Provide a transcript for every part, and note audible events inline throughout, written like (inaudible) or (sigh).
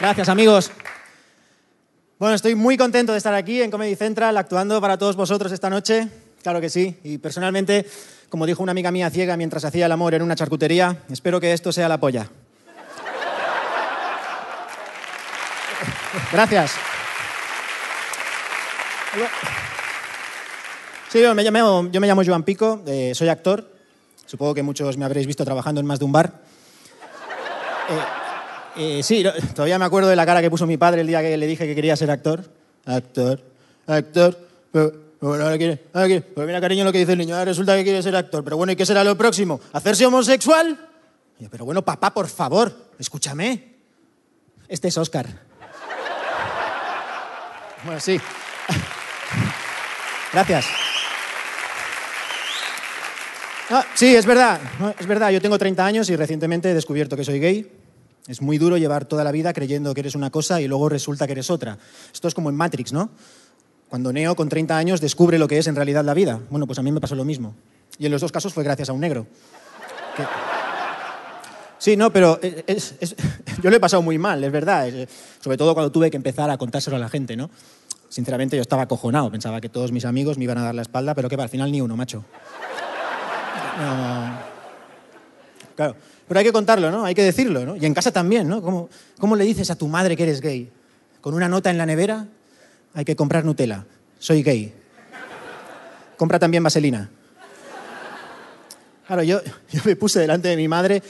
Gracias, amigos. Bueno, estoy muy contento de estar aquí en Comedy Central actuando para todos vosotros esta noche. Claro que sí. Y personalmente, como dijo una amiga mía ciega mientras hacía el amor en una charcutería, espero que esto sea la polla. Gracias. Sí, yo me llamo, yo me llamo Joan Pico, eh, soy actor. Supongo que muchos me habréis visto trabajando en más de un bar. Eh, eh, sí, (laughs) todavía me acuerdo de la cara que puso mi padre el día que le dije que quería ser actor. Actor, actor. Pero, bueno, ahora quiere, mira, cariño, lo que dice el niño. Ahora resulta que quiere ser actor. Pero bueno, ¿y qué será lo próximo? ¿Hacerse homosexual? Pero bueno, papá, por favor, escúchame. Este es Oscar. (laughs) Bueno, sí. (laughs) Gracias. Ah, sí, es verdad, es verdad. Yo tengo 30 años y recientemente he descubierto que soy gay. Es muy duro llevar toda la vida creyendo que eres una cosa y luego resulta que eres otra. Esto es como en Matrix, ¿no? Cuando Neo, con 30 años, descubre lo que es en realidad la vida. Bueno, pues a mí me pasó lo mismo. Y en los dos casos fue gracias a un negro. Que- Sí, no, pero (laughs) yo lo he pasado muy mal, es verdad. Sobre todo cuando tuve que empezar a contárselo a la gente, ¿no? Sinceramente yo estaba acojonado. Pensaba que todos mis amigos me iban a dar la espalda, pero que va, al final ni uno, macho. No. Claro. Pero hay que contarlo, ¿no? Hay que decirlo, ¿no? Y en casa también, ¿no? ¿Cómo, ¿Cómo le dices a tu madre que eres gay? ¿Con una nota en la nevera? Hay que comprar Nutella. Soy gay. Compra también vaselina. Claro, yo, (laughs) yo me puse delante de mi madre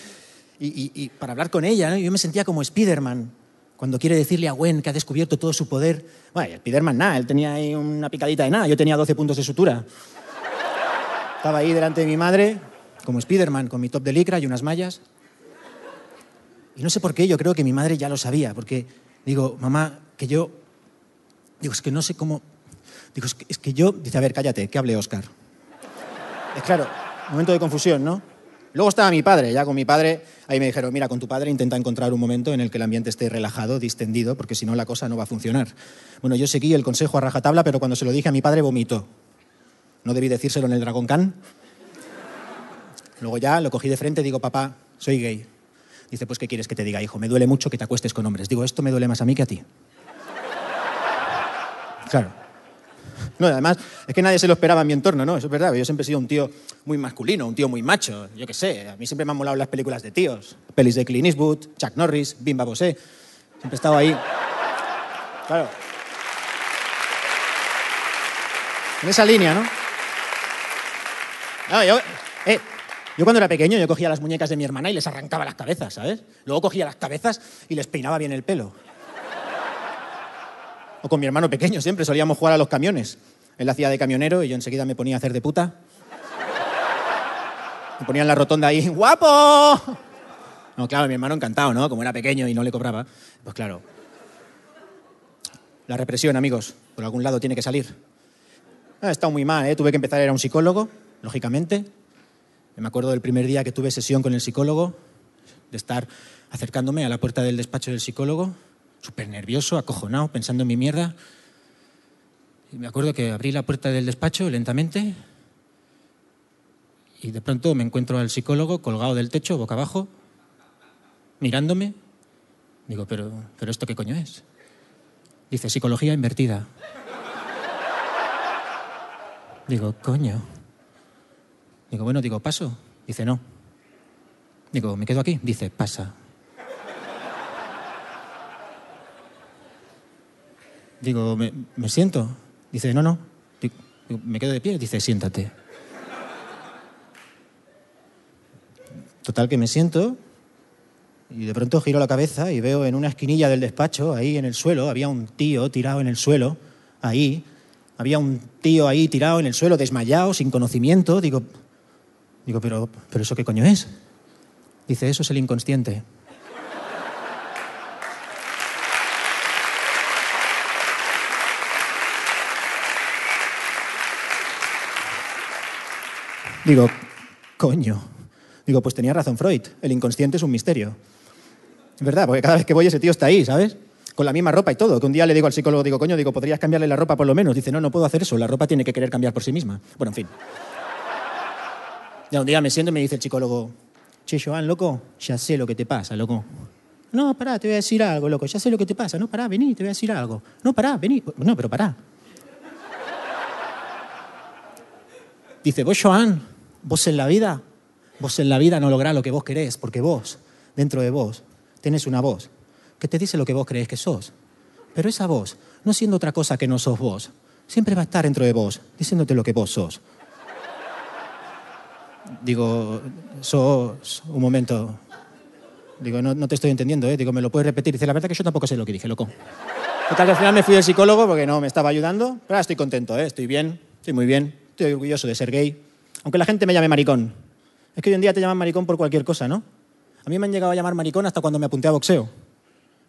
y, y- y para hablar con ella, ¿no? Yo me sentía como Spiderman cuando quiere decirle a Gwen que ha descubierto todo su poder. Bueno, Spiderman nada, él tenía ahí una picadita de nada, yo tenía 12 puntos de sutura. Estaba ahí delante de mi madre, como Spiderman, con mi top de licra y unas mallas. Y no sé por qué, yo creo que mi madre ya lo sabía, porque digo, mamá, que yo. Digo, es que no sé cómo. Digo, es que, yo. Dice, a ver, cállate, que hable Oscar. Es claro, momento de confusión, ¿no? Luego estaba mi padre, ya con mi padre, ahí me dijeron, mira, con tu padre intenta encontrar un momento en el que el ambiente esté relajado, distendido, porque si no la cosa no va a funcionar. Bueno, yo seguí el consejo a rajatabla, pero cuando se lo dije a mi padre vomitó. No debí decírselo en el Dragon Khan. Luego ya lo cogí de frente y digo, papá, soy gay. Dice, pues ¿qué quieres que te diga, hijo? Me duele mucho que te acuestes con hombres. Digo, esto me duele más a mí que a ti. Claro. No, además, es que nadie se lo esperaba en mi entorno, ¿no? Eso es verdad. Yo siempre he sido un tío muy masculino, un tío muy macho. Yo qué sé, a mí siempre me han molado las películas de tíos. Pelis de Clint Eastwood, Chuck Norris, Bimba Bosé. Siempre he estado ahí. Claro. En esa línea, ¿no? No, yo, eh, yo cuando era pequeño yo cogía las muñecas de mi hermana y les arrancaba las cabezas, ¿sabes? Luego cogía las cabezas y les peinaba bien el pelo. O con mi hermano pequeño siempre solíamos jugar a los camiones. Él hacía de camionero y yo enseguida me ponía a hacer de puta. Me ponía en la rotonda ahí, ¡guapo! No, claro, mi hermano encantado, ¿no? Como era pequeño y no le cobraba. Pues claro. La represión, amigos, por algún lado tiene que salir. Ha estado muy mal, ¿eh? Tuve que empezar a ir a un psicólogo, lógicamente. Me acuerdo del primer día que tuve sesión con el psicólogo, de estar acercándome a la puerta del despacho del psicólogo, súper nervioso, acojonado, pensando en mi mierda. Me acuerdo que abrí la puerta del despacho lentamente y de pronto me encuentro al psicólogo colgado del techo, boca abajo, mirándome. Digo, pero, pero ¿esto qué coño es? Dice, psicología invertida. Digo, coño. Digo, bueno, digo, paso. Dice, no. Digo, ¿me quedo aquí? Dice, pasa. Digo, ¿me, me siento? Dice, no, no. Digo, me quedo de pie. Dice, siéntate. Total que me siento y de pronto giro la cabeza y veo en una esquinilla del despacho, ahí en el suelo, había un tío tirado en el suelo, ahí, había un tío ahí tirado en el suelo, desmayado, sin conocimiento. Digo, digo, pero, pero ¿eso qué coño es? Dice, eso es el inconsciente. Digo, coño. Digo, pues tenía razón Freud, el inconsciente es un misterio. Es verdad, porque cada vez que voy ese tío está ahí, ¿sabes? Con la misma ropa y todo. Que un día le digo al psicólogo, digo, coño, digo, ¿podrías cambiarle la ropa por lo menos? Dice, no, no puedo hacer eso, la ropa tiene que querer cambiar por sí misma. Bueno, en fin. Ya un día me siento y me dice el psicólogo, che, Joan, loco, ya sé lo que te pasa, loco. No, pará, te voy a decir algo, loco, ya sé lo que te pasa. No, pará, vení, te voy a decir algo. No, pará, vení. No, pero pará. Dice, vos, Joan, vos en la vida, vos en la vida no lográs lo que vos querés, porque vos, dentro de vos, tenés una voz que te dice lo que vos creés que sos. Pero esa voz, no siendo otra cosa que no sos vos, siempre va a estar dentro de vos, diciéndote lo que vos sos. Digo, sos, un momento, digo, no, no te estoy entendiendo, ¿eh? Digo, ¿me lo puedes repetir? Dice, la verdad que yo tampoco sé lo que dije, loco. Total, al final me fui al psicólogo porque no me estaba ayudando, pero ahora estoy contento, ¿eh? Estoy bien, estoy muy bien, estoy orgulloso de ser gay, aunque la gente me llame maricón. Es que hoy en día te llaman maricón por cualquier cosa, ¿no? A mí me han llegado a llamar maricón hasta cuando me apunté a boxeo.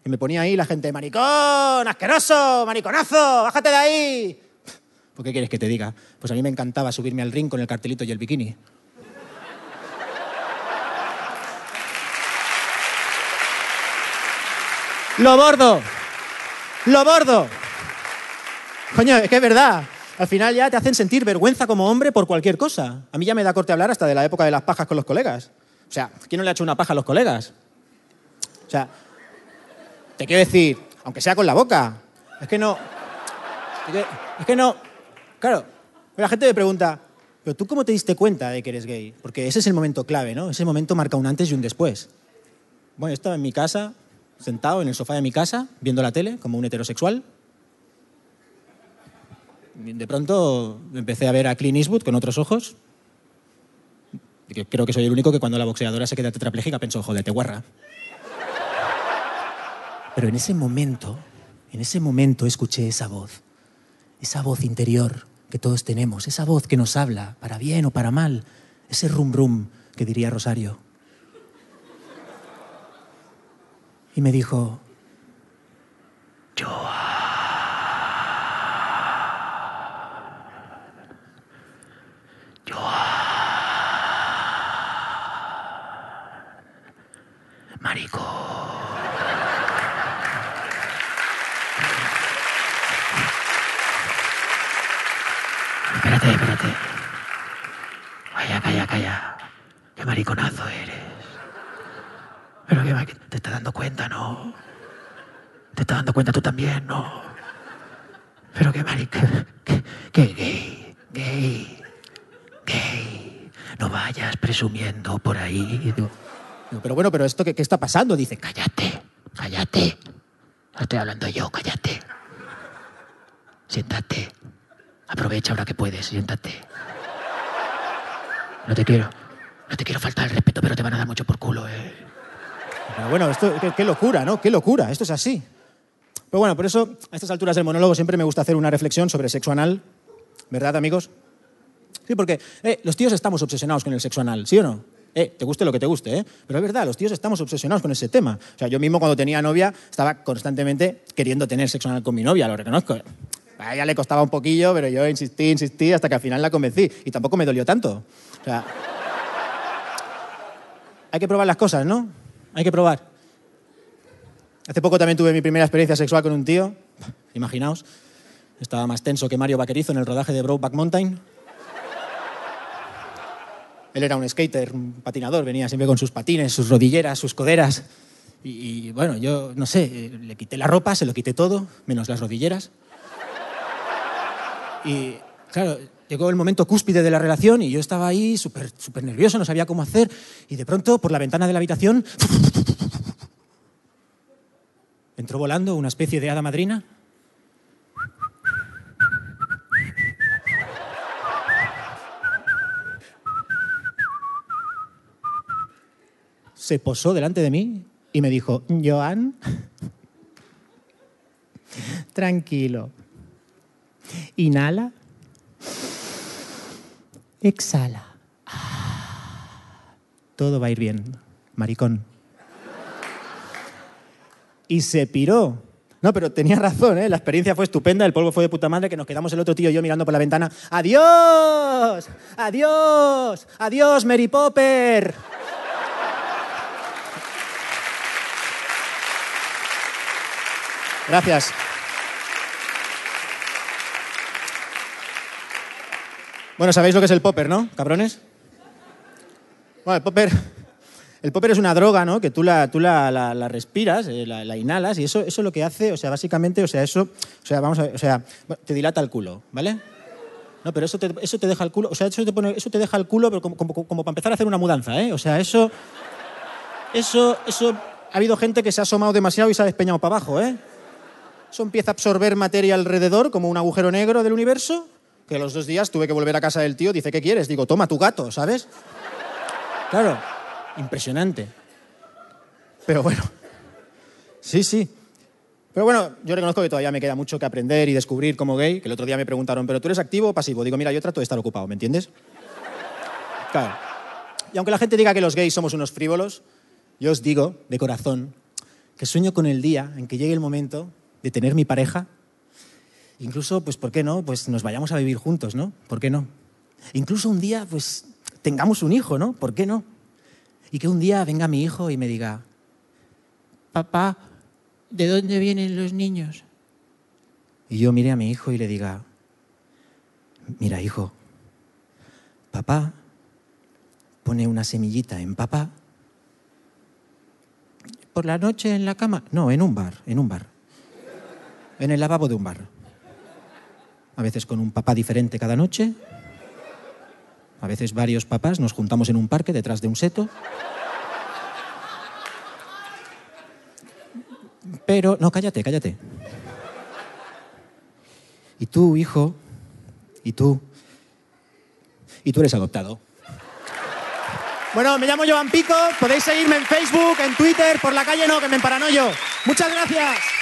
Y me ponía ahí la gente, maricón, asqueroso, mariconazo, bájate de ahí. (laughs) ¿Por qué quieres que te diga? Pues a mí me encantaba subirme al ring con el cartelito y el bikini. ¡Lo bordo! ¡Lo bordo! Coño, es que es verdad. Al final ya te hacen sentir vergüenza como hombre por cualquier cosa. A mí ya me da corte hablar hasta de la época de las pajas con los colegas. O sea, ¿quién no le ha hecho una paja a los colegas? O sea, te quiero decir, aunque sea con la boca. Es que no. Es que, no. Claro, la gente me pregunta, ¿pero tú cómo te diste cuenta de que eres gay? Porque ese es el momento clave, ¿no? Ese momento marca un antes y un después. Bueno, estaba en mi casa, sentado en el sofá de mi casa, viendo la tele, como un heterosexual. De pronto empecé a ver a Clint Eastwood con otros ojos. Creo que soy el único que cuando la boxeadora se queda tetrapléjica pensó, joder, te guarra. Pero en ese momento, en ese momento escuché esa voz, esa voz interior que todos tenemos, esa voz que nos habla, para bien o para mal, ese rum rum que diría Rosario. Y me dijo, marico. Espérate, espérate. Calla, calla, calla. Qué mariconazo eres. Pero que mari- te estás dando cuenta, ¿no? Te estás dando cuenta tú también, ¿no? Pero qué marico. Qué, gay, gay, gay. No vayas presumiendo por ahí. Pero bueno, pero esto qué, qué está pasando? Dice, cállate, cállate. Estoy hablando yo, cállate. Siéntate. Aprovecha ahora que puedes, siéntate. No te quiero, no te quiero faltar el respeto, pero te van a dar mucho por culo, eh. Pero bueno, esto, qué locura, ¿no? Qué locura, esto es así. Pero bueno, por eso, a estas alturas del monólogo siempre me gusta hacer una reflexión sobre sexo anal. ¿Verdad, amigos? Sí, porque eh, los tíos estamos obsesionados con el sexo anal, ¿sí o no? Eh, te guste lo que te guste, ¿eh? Pero es verdad, los tíos estamos obsesionados con ese tema. O sea, yo mismo cuando tenía novia estaba constantemente queriendo tener sexo anal con mi novia, lo reconozco. A ella le costaba un poquillo, pero yo insistí, insistí hasta que al final la convencí. Y tampoco me dolió tanto. O sea, hay que probar las cosas, ¿no? Hay que probar. Hace poco también tuve mi primera experiencia sexual con un tío. Imaginaos. Estaba más tenso que Mario Vaquerizo en el rodaje de Brokeback Mountain. Él era un skater, un patinador, venía siempre con sus patines, sus rodilleras, sus coderas. Y, bueno, yo no sé, eh, le quité la ropa, se lo quité todo, menos las rodilleras. Y claro, llegó el momento cúspide de la relación y yo estaba ahí súper súper nervioso, no sabía cómo hacer. Y de pronto, por la ventana de la habitación, entró volando una especie de hada madrina. se posó delante de mí y me dijo, Joan, (laughs) tranquilo. Inhala. Exhala. Todo va a ir bien, maricón. Y se piró. No, pero tenía razón, ¿eh? La experiencia fue estupenda, el polvo fue de puta madre, que nos quedamos el otro tío y yo mirando por la ventana. ¡Adiós! ¡Adiós! ¡Adiós, Mary Popper! Gracias. Bueno, sabéis lo que es el popper, ¿no, cabrones? Bueno, el popper, el popper es una droga, ¿no? Que tú la, tú la, la- respiras, eh, la, la inhalas, y eso, eso lo que hace, o sea, básicamente, o sea, eso, o sea, vamos a ver, o sea, te dilata el culo, ¿vale? No, pero eso te, eso te deja el culo, o sea, eso te, eso te deja el culo, pero como, como- para empezar a hacer una mudanza, ¿eh? O sea, eso, eso, eso, ha habido gente que se ha asomado demasiado y se ha despeñado para abajo, ¿eh? Eso empieza a absorber materia alrededor, como un agujero negro del universo, que los dos días tuve que volver a casa del tío, dice, ¿qué quieres? Digo, toma tu gato, ¿sabes? Claro, impresionante. Pero bueno, sí, sí. Pero bueno, yo reconozco que todavía me queda mucho que aprender y descubrir como gay, que el otro día me preguntaron, ¿pero tú eres activo o pasivo? Digo, mira, yo trato de estar ocupado, ¿me entiendes? Claro. Y aunque la gente diga que los gays somos unos frívolos, yo os digo, de corazón, que sueño con el día en que llegue el momento de tener mi pareja. Incluso, pues, ¿por qué no? Pues nos vayamos a vivir juntos, ¿no? ¿Por qué no? Incluso un día, pues, tengamos un hijo, ¿no? ¿Por qué no? Y que un día venga mi hijo y me diga, papá, ¿de dónde vienen los niños? Y yo mire a mi hijo y le diga, mira, hijo, papá pone una semillita en papá. ¿Por la noche en la cama? No, en un bar, en un bar. En el lavabo de un bar. A veces con un papá diferente cada noche. A veces varios papás nos juntamos en un parque detrás de un seto. Pero, no, cállate, cállate. Y tú, hijo, y tú, y tú eres adoptado. Bueno, me llamo Joan Pico, podéis seguirme en Facebook, en Twitter, por la calle no, que me emparanoyo. Muchas gracias.